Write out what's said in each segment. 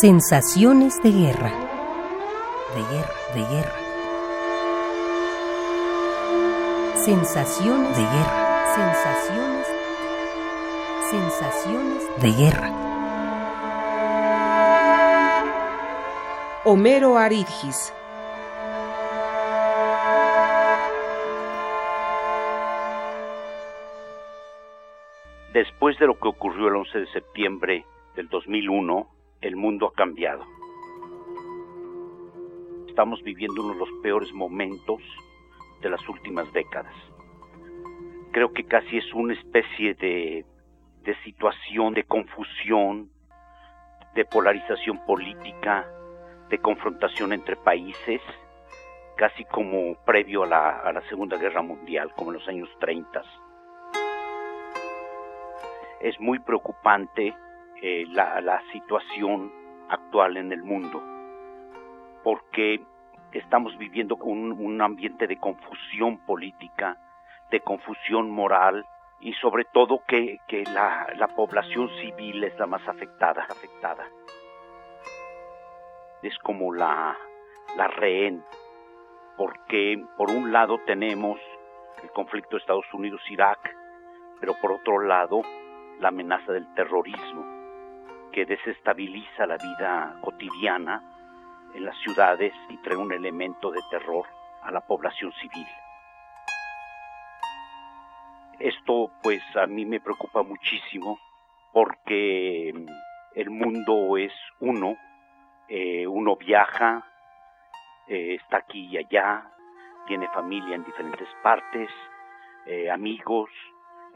Sensaciones de guerra. De guerra, de guerra. Sensaciones de guerra. Sensaciones. Sensaciones de guerra. Homero Aridgis. Después de lo que ocurrió el 11 de septiembre del 2001, el mundo ha cambiado. Estamos viviendo uno de los peores momentos de las últimas décadas. Creo que casi es una especie de, de situación de confusión, de polarización política, de confrontación entre países, casi como previo a la, a la Segunda Guerra Mundial, como en los años 30. Es muy preocupante eh, la, situación actual en el mundo, porque estamos viviendo un, un ambiente de confusión política, de confusión moral y sobre todo que, la población civil es la más afectada, afectada. Es como la, la rehén, porque por un lado tenemos el conflicto de Estados Unidos-Irak, pero por otro lado la amenaza del terrorismo que desestabiliza la vida cotidiana en las ciudades y trae un elemento de terror a la población civil. Esto pues a mí me preocupa muchísimo porque el mundo es uno, eh, uno viaja, eh, está aquí y allá, tiene familia en diferentes partes, eh, amigos,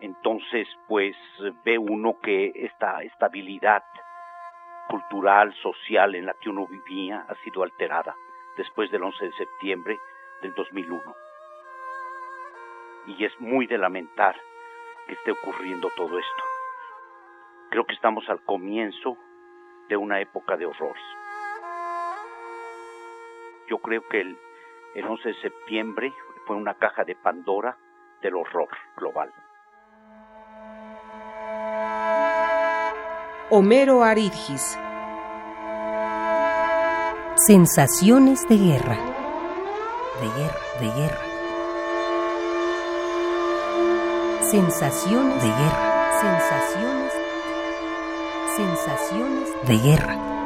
entonces pues ve uno que esta estabilidad cultural, social en la que uno vivía ha sido alterada después del 11 de septiembre del 2001. Y es muy de lamentar que esté ocurriendo todo esto. Creo que estamos al comienzo de una época de horrores. Yo creo que el, el 11 de septiembre fue una caja de Pandora del horror global. Homero Aridgis. Sensaciones de guerra. De guerra, de guerra. Sensaciones de guerra. Sensaciones. Sensaciones de guerra.